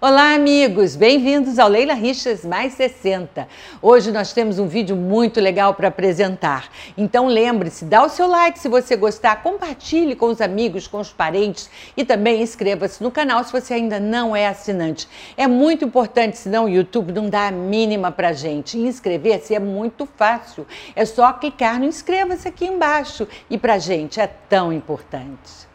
Olá, amigos! Bem-vindos ao Leila Richas Mais 60. Hoje nós temos um vídeo muito legal para apresentar. Então lembre-se, dá o seu like se você gostar, compartilhe com os amigos, com os parentes e também inscreva-se no canal se você ainda não é assinante. É muito importante, senão o YouTube não dá a mínima para gente. Inscrever-se é muito fácil. É só clicar no inscreva-se aqui embaixo. E para gente é tão importante.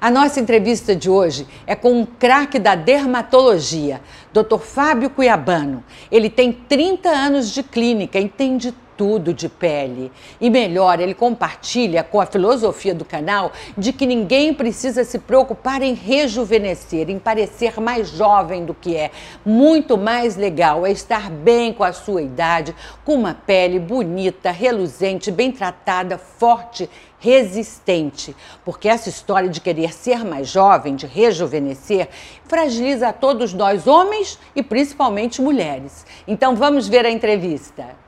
A nossa entrevista de hoje é com um craque da dermatologia, Dr. Fábio Cuiabano. Ele tem 30 anos de clínica, entende tudo de pele. E melhor, ele compartilha com a filosofia do canal de que ninguém precisa se preocupar em rejuvenescer, em parecer mais jovem do que é. Muito mais legal é estar bem com a sua idade, com uma pele bonita, reluzente, bem tratada, forte resistente, porque essa história de querer ser mais jovem, de rejuvenescer, fragiliza a todos nós, homens e principalmente mulheres. Então vamos ver a entrevista.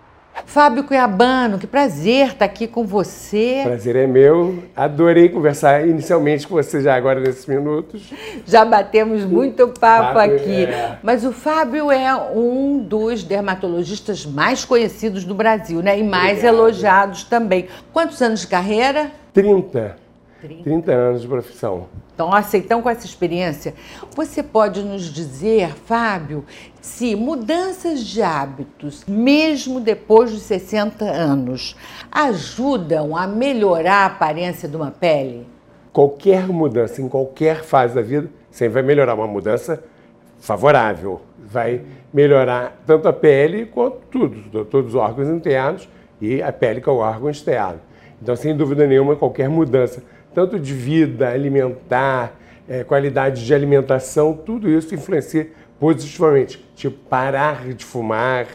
Fábio Cuiabano, que prazer estar aqui com você. Prazer é meu. Adorei conversar inicialmente com você já agora nesses minutos. Já batemos muito papo Fábio, aqui. É... Mas o Fábio é um dos dermatologistas mais conhecidos do Brasil, né? E mais Obrigado. elogiados também. Quantos anos de carreira? 30. 30. 30 anos de profissão. Nossa, então com essa experiência, você pode nos dizer, Fábio, se mudanças de hábitos, mesmo depois dos 60 anos, ajudam a melhorar a aparência de uma pele? Qualquer mudança em qualquer fase da vida sempre vai melhorar. Uma mudança favorável. Vai melhorar tanto a pele quanto tudo, todos os órgãos internos e a pele que é o órgão externo. Então, sem dúvida nenhuma, qualquer mudança, tanto de vida, alimentar, é, qualidade de alimentação, tudo isso influencia positivamente. Tipo, parar de fumar,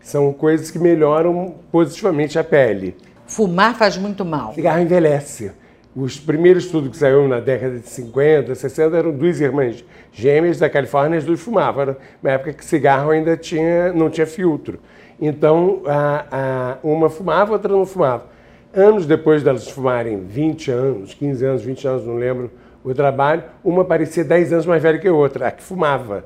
são coisas que melhoram positivamente a pele. Fumar faz muito mal. Cigarro envelhece. Os primeiros estudos que saíram na década de 50, 60 eram duas irmãs gêmeas da Califórnia, as duas fumavam. Era uma época que cigarro ainda tinha, não tinha filtro. Então, a, a, uma fumava, outra não fumava. Anos depois delas fumarem 20 anos, 15 anos, 20 anos, não lembro o trabalho, uma parecia 10 anos mais velha que a outra, a que fumava.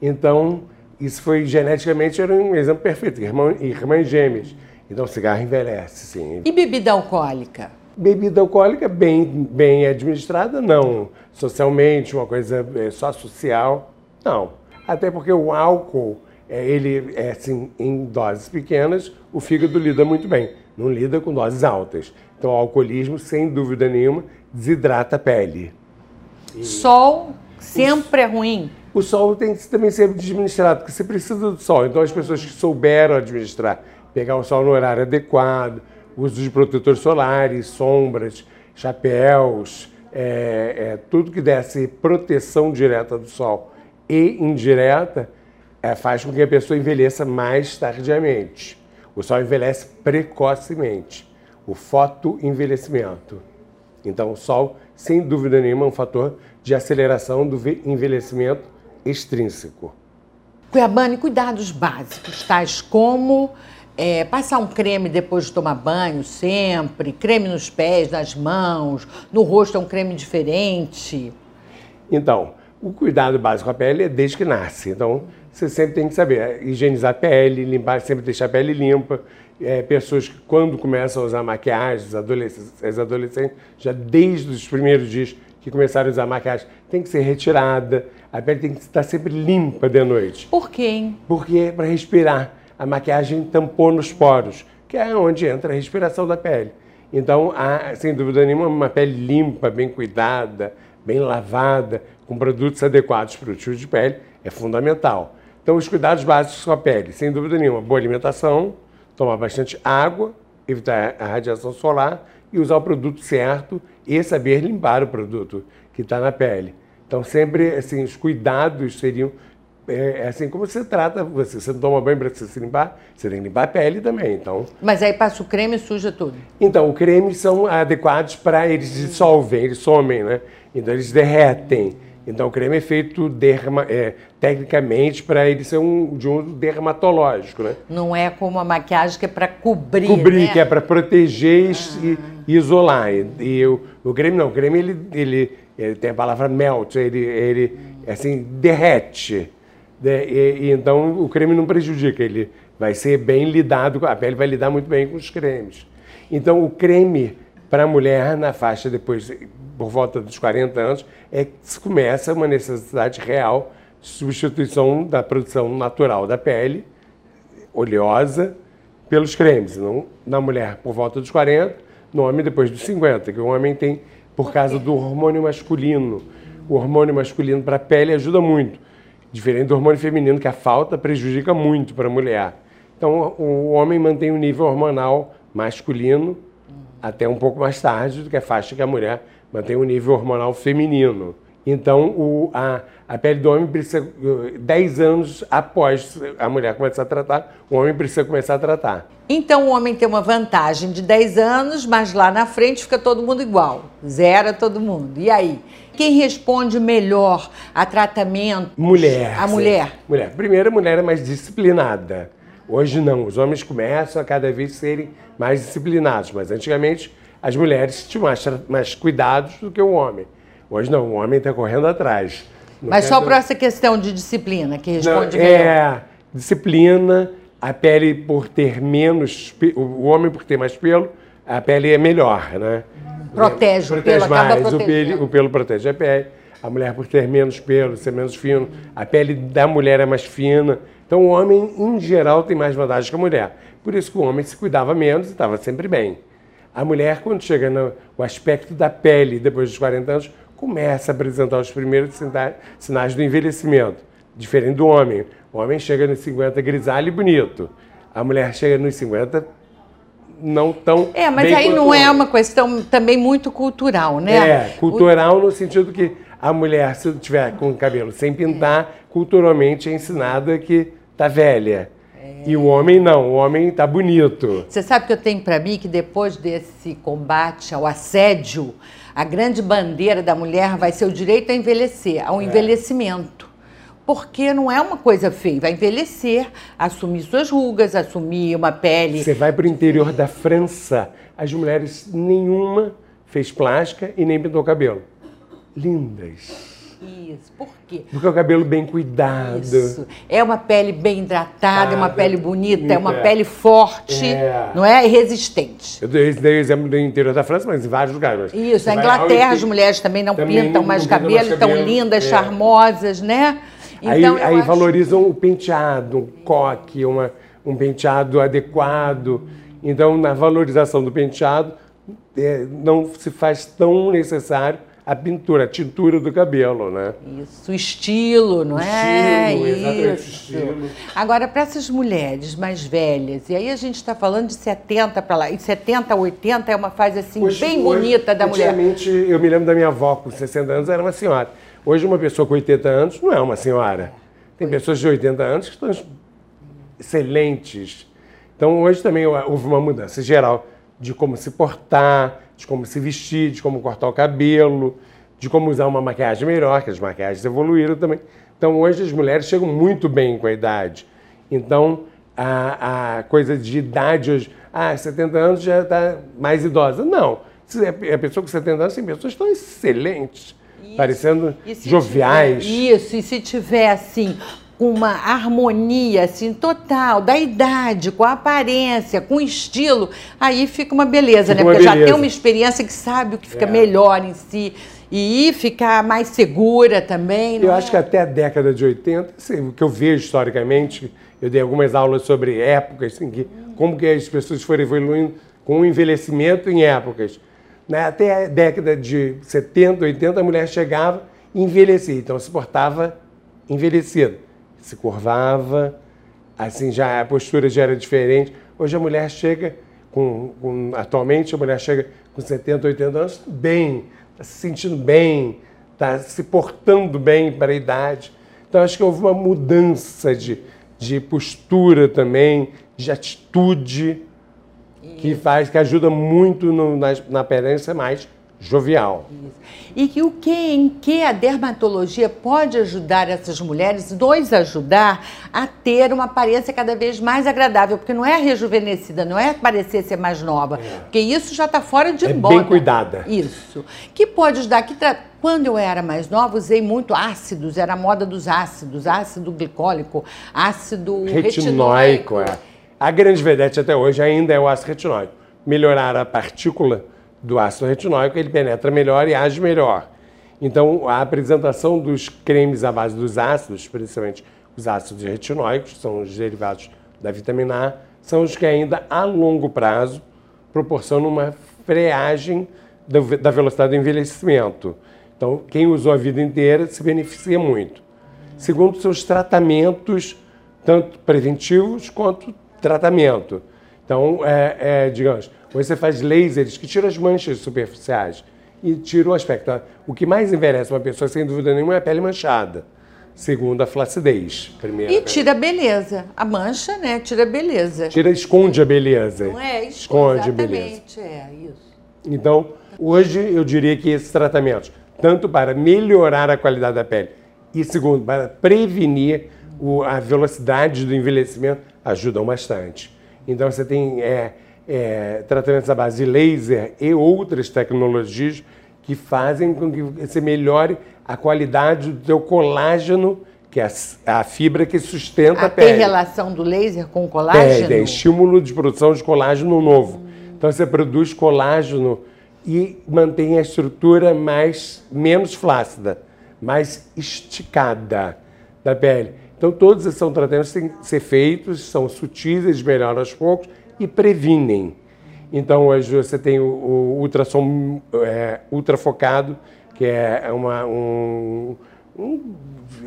Então, isso foi geneticamente era um exemplo perfeito, irmã, irmãs gêmeas. Então, cigarro envelhece, sim. E bebida alcoólica? Bebida alcoólica bem, bem administrada, não. Socialmente, uma coisa é, só social, não. Até porque o álcool, é, ele é assim, em doses pequenas, o fígado lida muito bem não lida com doses altas. Então, o alcoolismo, sem dúvida nenhuma, desidrata a pele. E... Sol sempre o... é ruim? O sol tem que também ser administrado, porque você precisa do sol. Então, as pessoas que souberam administrar, pegar o sol no horário adequado, uso de protetores solares, sombras, chapéus, é, é, tudo que desse proteção direta do sol e indireta, é, faz com que a pessoa envelheça mais tardiamente. O sol envelhece precocemente, o fotoenvelhecimento. Então, o sol, sem dúvida nenhuma, é um fator de aceleração do envelhecimento extrínseco. Cuiabane, cuidados básicos, tais como é, passar um creme depois de tomar banho sempre, creme nos pés, nas mãos, no rosto é um creme diferente. Então, o cuidado básico com a pele é desde que nasce. Então, você sempre tem que saber é, higienizar a pele, limpar, sempre deixar a pele limpa. É, pessoas que, quando começam a usar maquiagem, as adolescentes, as adolescentes, já desde os primeiros dias que começaram a usar maquiagem, tem que ser retirada. A pele tem que estar sempre limpa de noite. Por quê? Hein? Porque é para respirar. A maquiagem tampou nos poros, que é onde entra a respiração da pele. Então, há, sem dúvida nenhuma, uma pele limpa, bem cuidada, bem lavada, com produtos adequados para o tipo de pele, é fundamental. Então, os cuidados básicos com a pele, sem dúvida nenhuma, boa alimentação, tomar bastante água, evitar a radiação solar e usar o produto certo e saber limpar o produto que está na pele. Então, sempre, assim, os cuidados seriam é, é assim como você trata, você, você não toma banho para se limpar, você tem que limpar a pele também, então... Mas aí passa o creme e suja tudo? Então, os cremes são adequados para eles dissolvem, eles somem, né? Então, eles derretem. Então, o creme é feito derma, é, tecnicamente para ele ser um, de um dermatológico, né? Não é como a maquiagem que é para cobrir, Cobrir, né? que é para proteger ah. e, isolar. E, e o, o creme não, o creme ele, ele ele tem a palavra melt, ele, ele assim, derrete. Né? E, e, então o creme não prejudica, ele vai ser bem lidado, a pele vai lidar muito bem com os cremes. Então o creme para a mulher na faixa depois, por volta dos 40 anos, é que se começa uma necessidade real de substituição da produção natural da pele, oleosa, pelos cremes. Não, na mulher por volta dos 40, no homem depois dos 50, que o homem tem por causa do hormônio masculino. O hormônio masculino para a pele ajuda muito, diferente do hormônio feminino, que a falta prejudica muito para a mulher. Então, o homem mantém o nível hormonal masculino até um pouco mais tarde do que a faixa que a mulher mantém o nível hormonal feminino. Então, o, a, a pele do homem precisa, 10 anos após a mulher começar a tratar, o homem precisa começar a tratar. Então, o homem tem uma vantagem de 10 anos, mas lá na frente fica todo mundo igual. Zera todo mundo. E aí? Quem responde melhor a tratamento? Mulher. A mulher. Mulher. Primeiro, a mulher é mais disciplinada. Hoje não. Os homens começam a cada vez serem mais disciplinados, mas antigamente as mulheres tinham mais, mais cuidados do que o homem. Hoje não, o homem está correndo atrás. Não Mas só para essa questão de disciplina que responde não, melhor. É, disciplina, a pele por ter menos, o homem por ter mais pelo, a pele é melhor, né? Protege, protege o pelo mais, o pelo, o pelo protege a pele. A mulher por ter menos pelo, ser menos fino, a pele da mulher é mais fina. Então o homem, em geral, tem mais vantagem que a mulher. Por isso que o homem se cuidava menos e estava sempre bem. A mulher, quando chega no aspecto da pele, depois dos 40 anos, começa a apresentar os primeiros sinais do envelhecimento, diferente do homem. O homem chega nos 50 grisalho e bonito. A mulher chega nos 50 não tão É, mas aí não é uma questão também muito cultural, né? É, cultural o... no sentido que a mulher, se tiver com o cabelo sem pintar, culturalmente é ensinada que tá velha. É. E o homem não, o homem tá bonito. Você sabe que eu tenho para mim que depois desse combate ao assédio, a grande bandeira da mulher vai ser o direito a envelhecer, ao é. envelhecimento. Porque não é uma coisa feia, vai envelhecer, assumir suas rugas, assumir uma pele. Você vai para o interior da França, as mulheres nenhuma fez plástica e nem pintou cabelo. Lindas. Isso. Por quê? Porque é o cabelo bem cuidado. Isso. É uma pele bem hidratada, é uma pele bonita, é uma pele forte, é. não é? E resistente. Eu dei, dei exemplo do interior da França, mas em vários lugares. Isso. Na Inglaterra, as mulheres também não também pintam mais cabelo, estão lindas, é. charmosas, né? Então, aí, aí acho... valorizam o penteado, um coque, uma, um penteado adequado. Então, na valorização do penteado, é, não se faz tão necessário a pintura, a tintura do cabelo, né? Isso, o estilo, não o é? Estilo, exatamente Isso. estilo. Agora, para essas mulheres mais velhas, e aí a gente está falando de 70 para lá, e 70 a 80 é uma fase assim hoje, bem hoje, bonita da mulher. Eu me lembro da minha avó com 60 anos, era uma senhora. Hoje, uma pessoa com 80 anos não é uma senhora. Tem pessoas de 80 anos que estão excelentes. Então, hoje também houve uma mudança geral de como se portar, de como se vestir, de como cortar o cabelo, de como usar uma maquiagem melhor, que as maquiagens evoluíram também. Então, hoje as mulheres chegam muito bem com a idade. Então, a, a coisa de idade hoje, ah, 70 anos já está mais idosa. Não. É a pessoa com 70 anos tem pessoas estão excelentes, isso. parecendo joviais. Tiver, isso, e se tiver assim, uma harmonia assim total da idade, com a aparência, com o estilo, aí fica uma beleza, fica né? Porque beleza. já tem uma experiência que sabe o que fica é. melhor em si e ficar mais segura também. Eu é? acho que até a década de 80, assim, o que eu vejo historicamente, eu dei algumas aulas sobre épocas, assim, que, como que as pessoas foram evoluindo com o envelhecimento em épocas. Né? Até a década de 70, 80, a mulher chegava e envelhecia, então se portava envelhecida se curvava, assim já a postura já era diferente. Hoje a mulher chega com, com atualmente a mulher chega com 70, 80 anos bem, está se sentindo bem, está se portando bem para a idade. Então acho que houve uma mudança de, de postura também, de atitude que faz, que ajuda muito no, na, na aparência mais jovial. E que o que, em que a dermatologia pode ajudar essas mulheres, nos ajudar a ter uma aparência cada vez mais agradável, porque não é rejuvenescida, não é parecer ser mais nova, é. porque isso já está fora de é moda. bem cuidada. Isso. Que pode ajudar, que tra... quando eu era mais nova, usei muito ácidos, era a moda dos ácidos, ácido glicólico, ácido retinóico. retinóico. É. A grande vedete até hoje ainda é o ácido retinóico. Melhorar a partícula do ácido retinóico, ele penetra melhor e age melhor. Então, a apresentação dos cremes à base dos ácidos, principalmente os ácidos retinóicos, que são os derivados da vitamina A, são os que ainda a longo prazo proporcionam uma freagem da velocidade do envelhecimento. Então, quem usou a vida inteira se beneficia muito. Segundo, seus tratamentos, tanto preventivos quanto tratamento. Então, é, é, digamos, você faz lasers que tiram as manchas superficiais e tira o aspecto. O que mais envelhece uma pessoa, sem dúvida nenhuma, é a pele manchada. Segundo a flacidez. Primeira e tira a beleza. A mancha, né? Tira a beleza. Tira, esconde a beleza. Não é? Esconde, a beleza. É, isso. Então, hoje eu diria que esses tratamentos, tanto para melhorar a qualidade da pele e, segundo, para prevenir o, a velocidade do envelhecimento, ajudam bastante. Então, você tem é, é, tratamentos à base de laser e outras tecnologias que fazem com que você melhore a qualidade do seu colágeno, que é a, a fibra que sustenta ah, a pele. Tem relação do laser com o colágeno? Tem, estímulo de produção de colágeno novo. Hum. Então você produz colágeno e mantém a estrutura mais menos flácida, mais esticada da pele. Então todos esses são tratamentos que têm que ser feitos, são sutis, eles melhoram aos poucos e previnem. Então, hoje você tem o, o ultrassom é, ultrafocado, que é uma, um, um,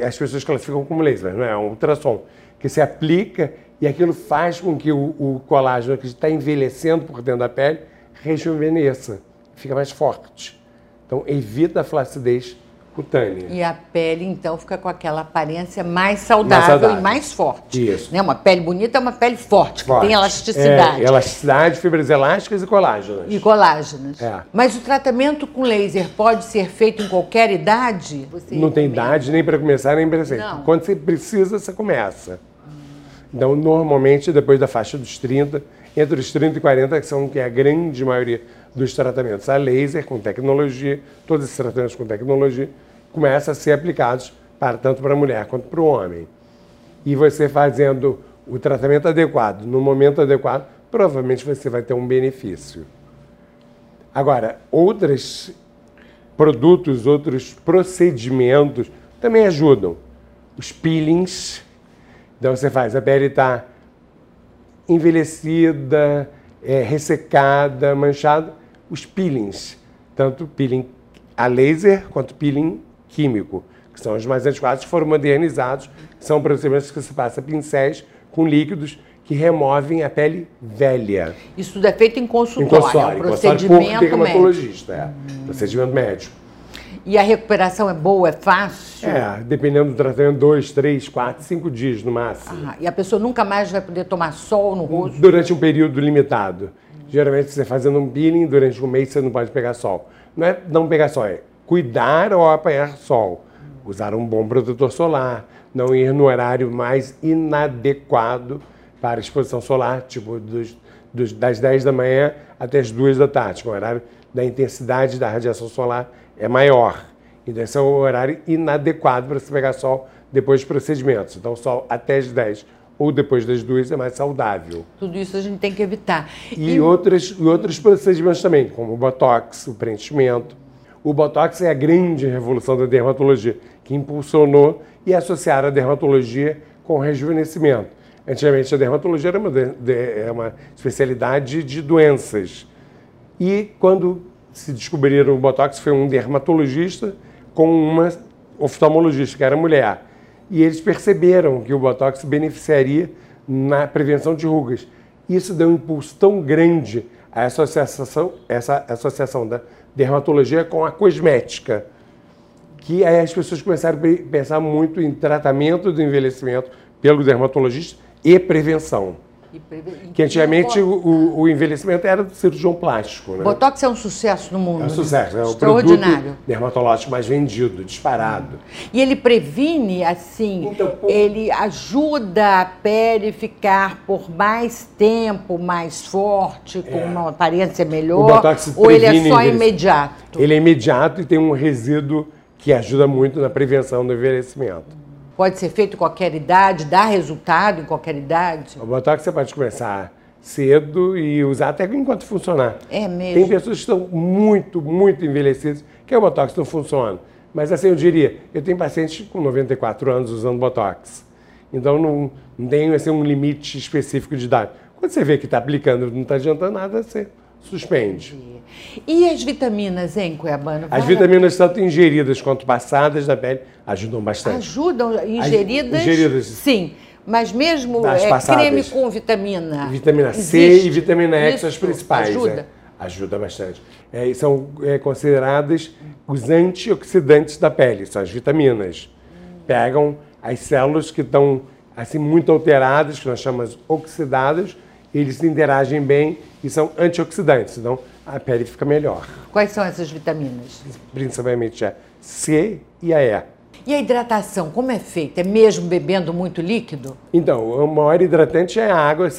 As pessoas classificam como laser, não é? Um ultrassom, que se aplica e aquilo faz com que o, o colágeno que está envelhecendo por dentro da pele rejuvenesça, fica mais forte. Então, evita a flacidez cutânea. E a pele, então, fica com aquela aparência mais saudável, mais saudável. e mais forte. Isso. Né? Uma pele bonita é uma pele forte, forte. que tem elasticidade. É, elasticidade, fibras elásticas e colágenas. E colágenos. É. Mas o tratamento com laser pode ser feito em qualquer idade? Você Não tem idade nem para começar, nem para ser. Quando você precisa, você começa. Então, normalmente, depois da faixa dos 30, entre os 30 e 40, que são que é a grande maioria dos tratamentos a laser, com tecnologia, todos esses tratamentos com tecnologia, começam a ser aplicados para, tanto para a mulher quanto para o homem. E você fazendo o tratamento adequado, no momento adequado, provavelmente você vai ter um benefício. Agora, outros produtos, outros procedimentos também ajudam. Os peelings. Então você faz, a pele está envelhecida, é, ressecada, manchada. Os peelings, tanto peeling a laser quanto peeling químico, que são os mais antiquados, que foram modernizados, são procedimentos que se passa pincéis com líquidos que removem a pele velha. Isso tudo é feito em consultório, em consultório, é um procedimento dermatologista, é, hum. procedimento médico. E a recuperação é boa, é fácil? É, dependendo do tratamento, dois, três, quatro, cinco dias no máximo. Ah, e a pessoa nunca mais vai poder tomar sol no rosto? Durante um período limitado. Geralmente, você fazendo um peeling, durante um mês você não pode pegar sol. Não é não pegar sol, é cuidar ao apanhar sol, usar um bom protetor solar, não ir no horário mais inadequado para exposição solar, tipo dos, dos, das 10 da manhã até as 2 da tarde, que é o horário da intensidade da radiação solar é maior. Então, esse é o horário inadequado para se pegar sol depois dos procedimentos. Então, sol até as 10 ou depois das duas é mais saudável. Tudo isso a gente tem que evitar. E, e... Outros, e outros procedimentos também, como o botox, o preenchimento. O Botox é a grande revolução da dermatologia, que impulsionou e associaram a dermatologia com o rejuvenescimento. Antigamente, a dermatologia era uma, de, é uma especialidade de doenças. E quando se descobriram o Botox, foi um dermatologista com uma oftalmologista, que era mulher. E eles perceberam que o Botox beneficiaria na prevenção de rugas. Isso deu um impulso tão grande à associação, essa associação da dermatologia com a cosmética. Que aí as pessoas começaram a pensar muito em tratamento do envelhecimento pelo dermatologista e prevenção. Que antigamente o, o, envelhecimento era do cirurgião plástico. Né? Botox é um sucesso no mundo. É um sucesso, é o produto dermatológico mais vendido, disparado. E ele previne, assim, então, por... ele ajuda a pele ficar por mais tempo mais forte, com é. uma aparência melhor? O Botox ou ele é só imediato? Ele é imediato e tem um resíduo que ajuda muito na prevenção do envelhecimento. Pode ser feito em qualquer idade, dá resultado em qualquer idade? O Botox você pode começar cedo e usar até enquanto funcionar. É mesmo? Tem pessoas que estão muito, muito envelhecidas que o Botox não funciona. Mas assim, eu diria, eu tenho pacientes com 94 anos usando Botox. Então não, não tem assim, um limite específico de idade. Quando você vê que está aplicando não está adiantando nada, você suspende. E as vitaminas, hein, Cuiabano? As vitaminas, tanto ingeridas quanto passadas da pele, ajudam bastante. Ajudam, ingeridas? As, ingeridas. Sim. Mas mesmo é, creme com vitamina. Vitamina C existe. e vitamina E, que são as principais. Ajuda. É, ajuda bastante. É, são é, consideradas os antioxidantes da pele, são as vitaminas. Pegam as células que estão assim muito alteradas, que nós chamamos oxidadas, eles interagem bem e são antioxidantes. Então, a pele fica melhor. Quais são essas vitaminas? Principalmente a C e a E. E a hidratação, como é feita? É mesmo bebendo muito líquido? Então, o maior hidratante é a água,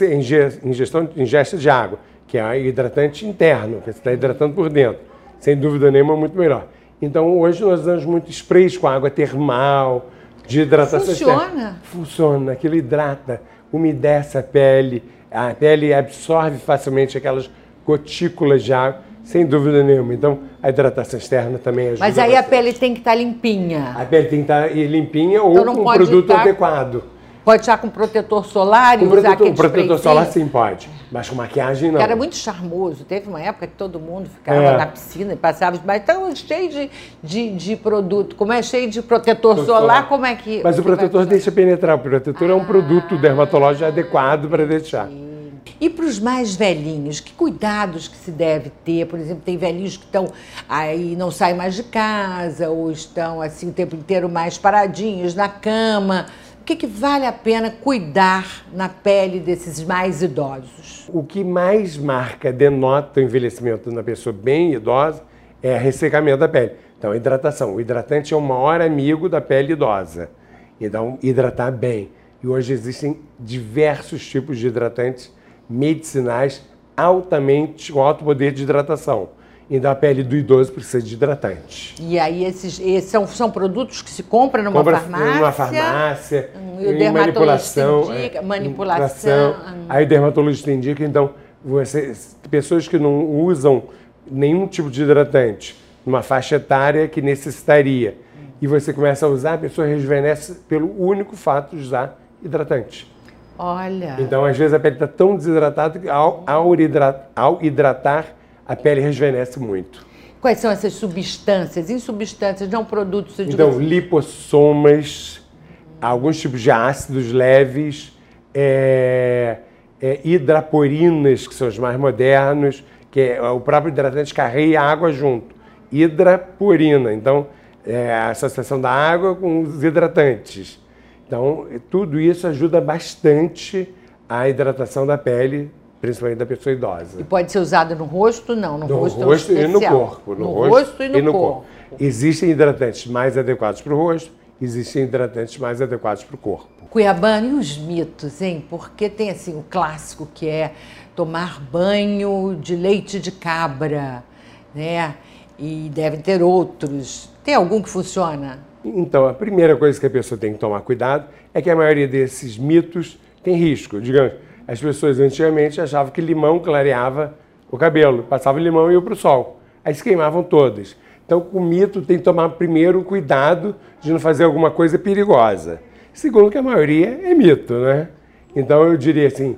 ingestão, ingesta de água, que é hidratante interno, que você está hidratando por dentro. Sem dúvida nenhuma, muito melhor. Então, hoje nós usamos muito sprays com água termal, de hidratação Funciona? Externa. Funciona, aquilo hidrata, umedece a pele, a pele absorve facilmente aquelas gotículas de água, sem dúvida nenhuma. Então, a hidratação externa também ajuda. Mas aí bastante. a pele tem que estar limpinha. A pele tem que estar limpinha então, ou com um produto estar... adequado. Pode estar com protetor solar e com usar protetor, protetor solar sim pode, mas com maquiagem não. Era muito charmoso. Teve uma época que todo mundo ficava é. na piscina e passava, mas estão cheio de, de, de, produto. Como é cheio de protetor solar, solar, como é que. Mas o protetor deixa penetrar. O protetor ah, é um produto ah, dermatológico adequado para deixar. Sim. E para os mais velhinhos, que cuidados que se deve ter? Por exemplo, tem velhinhos que estão aí, não saem mais de casa, ou estão assim o tempo inteiro mais paradinhos na cama. O que, que vale a pena cuidar na pele desses mais idosos? O que mais marca, denota o envelhecimento na pessoa bem idosa é ressecamento da pele. Então, hidratação. O hidratante é o maior amigo da pele idosa. Então, hidratar bem. E hoje existem diversos tipos de hidratantes medicinais altamente com alto poder de hidratação. Então a pele do idoso precisa de hidratante. E aí esses, esses são, são produtos que se compram numa Compra farmácia? Numa farmácia, hum, e o em manipulação. Indica, é, manipulação. Hum. Aí o dermatologista indica, então, você, pessoas que não usam nenhum tipo de hidratante, numa faixa etária que necessitaria, e você começa a usar, a pessoa rejuvenesce pelo único fato de usar hidratante. Olha. Então, às vezes, a pele está tão desidratada que ao, ao, hidratar, ao hidratar, a pele rejuvenesce muito. Quais são essas substâncias? Em substâncias, não produtos... Então, assim. lipossomas, alguns tipos de ácidos leves, é, é, hidraporinas, que são os mais modernos, que é, o próprio hidratante carrega água junto. Hidraporina, então, é a associação da água com os hidratantes. Então, tudo isso ajuda bastante a hidratação da pele, principalmente da pessoa idosa. E pode ser usado no rosto? Não, no, no rosto, rosto é e no corpo. No, no rosto, rosto, e no, e no corpo. corpo. Existem hidratantes mais adequados para o rosto, existem hidratantes mais adequados para o corpo. Cuiabano, e os mitos, hein? Porque tem assim o clássico que é tomar banho de leite de cabra, né? E devem ter outros. Tem algum que funciona? Então, a primeira coisa que a pessoa tem que tomar cuidado é que a maioria desses mitos tem risco. Digamos, as pessoas antigamente achavam que limão clareava o cabelo, passava limão e ia para o sol. Aí se queimavam todas. Então, com o mito tem que tomar primeiro cuidado de não fazer alguma coisa perigosa. Segundo, que a maioria é mito, né? Então, eu diria assim,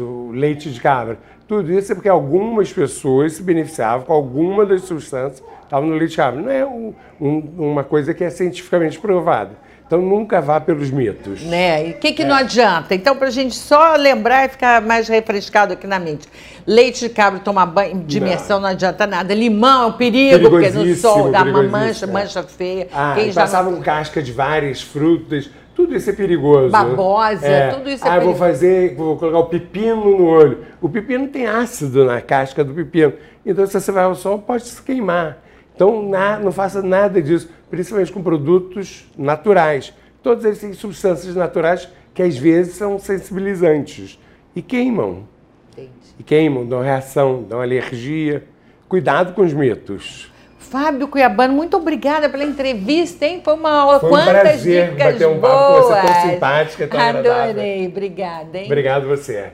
o leite de cabra. Tudo isso é porque algumas pessoas se beneficiavam com alguma das substâncias que estavam no leite de cabra. Não é um, um, uma coisa que é cientificamente provada. Então nunca vá pelos mitos. Né? E o que, que é. não adianta? Então, para a gente só lembrar e ficar mais refrescado aqui na mente. Leite de cabra tomar banho de imersão não. não adianta nada. Limão é um perigo, porque no sol dá uma mancha, é. mancha feia. Ah, Quem já passavam não... casca de várias frutas Tudo isso é perigoso. Babosa, é. tudo isso é ah, perigoso. Ah, vou fazer, vou colocar o pepino no olho. O pepino tem ácido na casca do pepino. Então, se você vai ao sol, pode se queimar. Então, na, não faça nada disso, principalmente com produtos naturais. Todos eles têm substâncias naturais que às vezes são sensibilizantes e queimam. Entendi. E queimam, dão reação, dão alergia. Cuidado com os mitos. Fábio Cuiabano, muito obrigada pela entrevista, hein? Foi uma Foi um Quantas prazer dicas bater um papo com você tão simpática, tão Adorei, agradável. obrigada, hein? Obrigado você.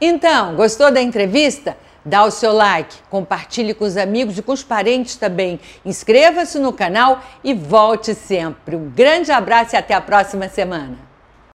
Então, gostou da entrevista? Dá o seu like, compartilhe com os amigos e com os parentes também. Inscreva-se no canal e volte sempre. Um grande abraço e até a próxima semana.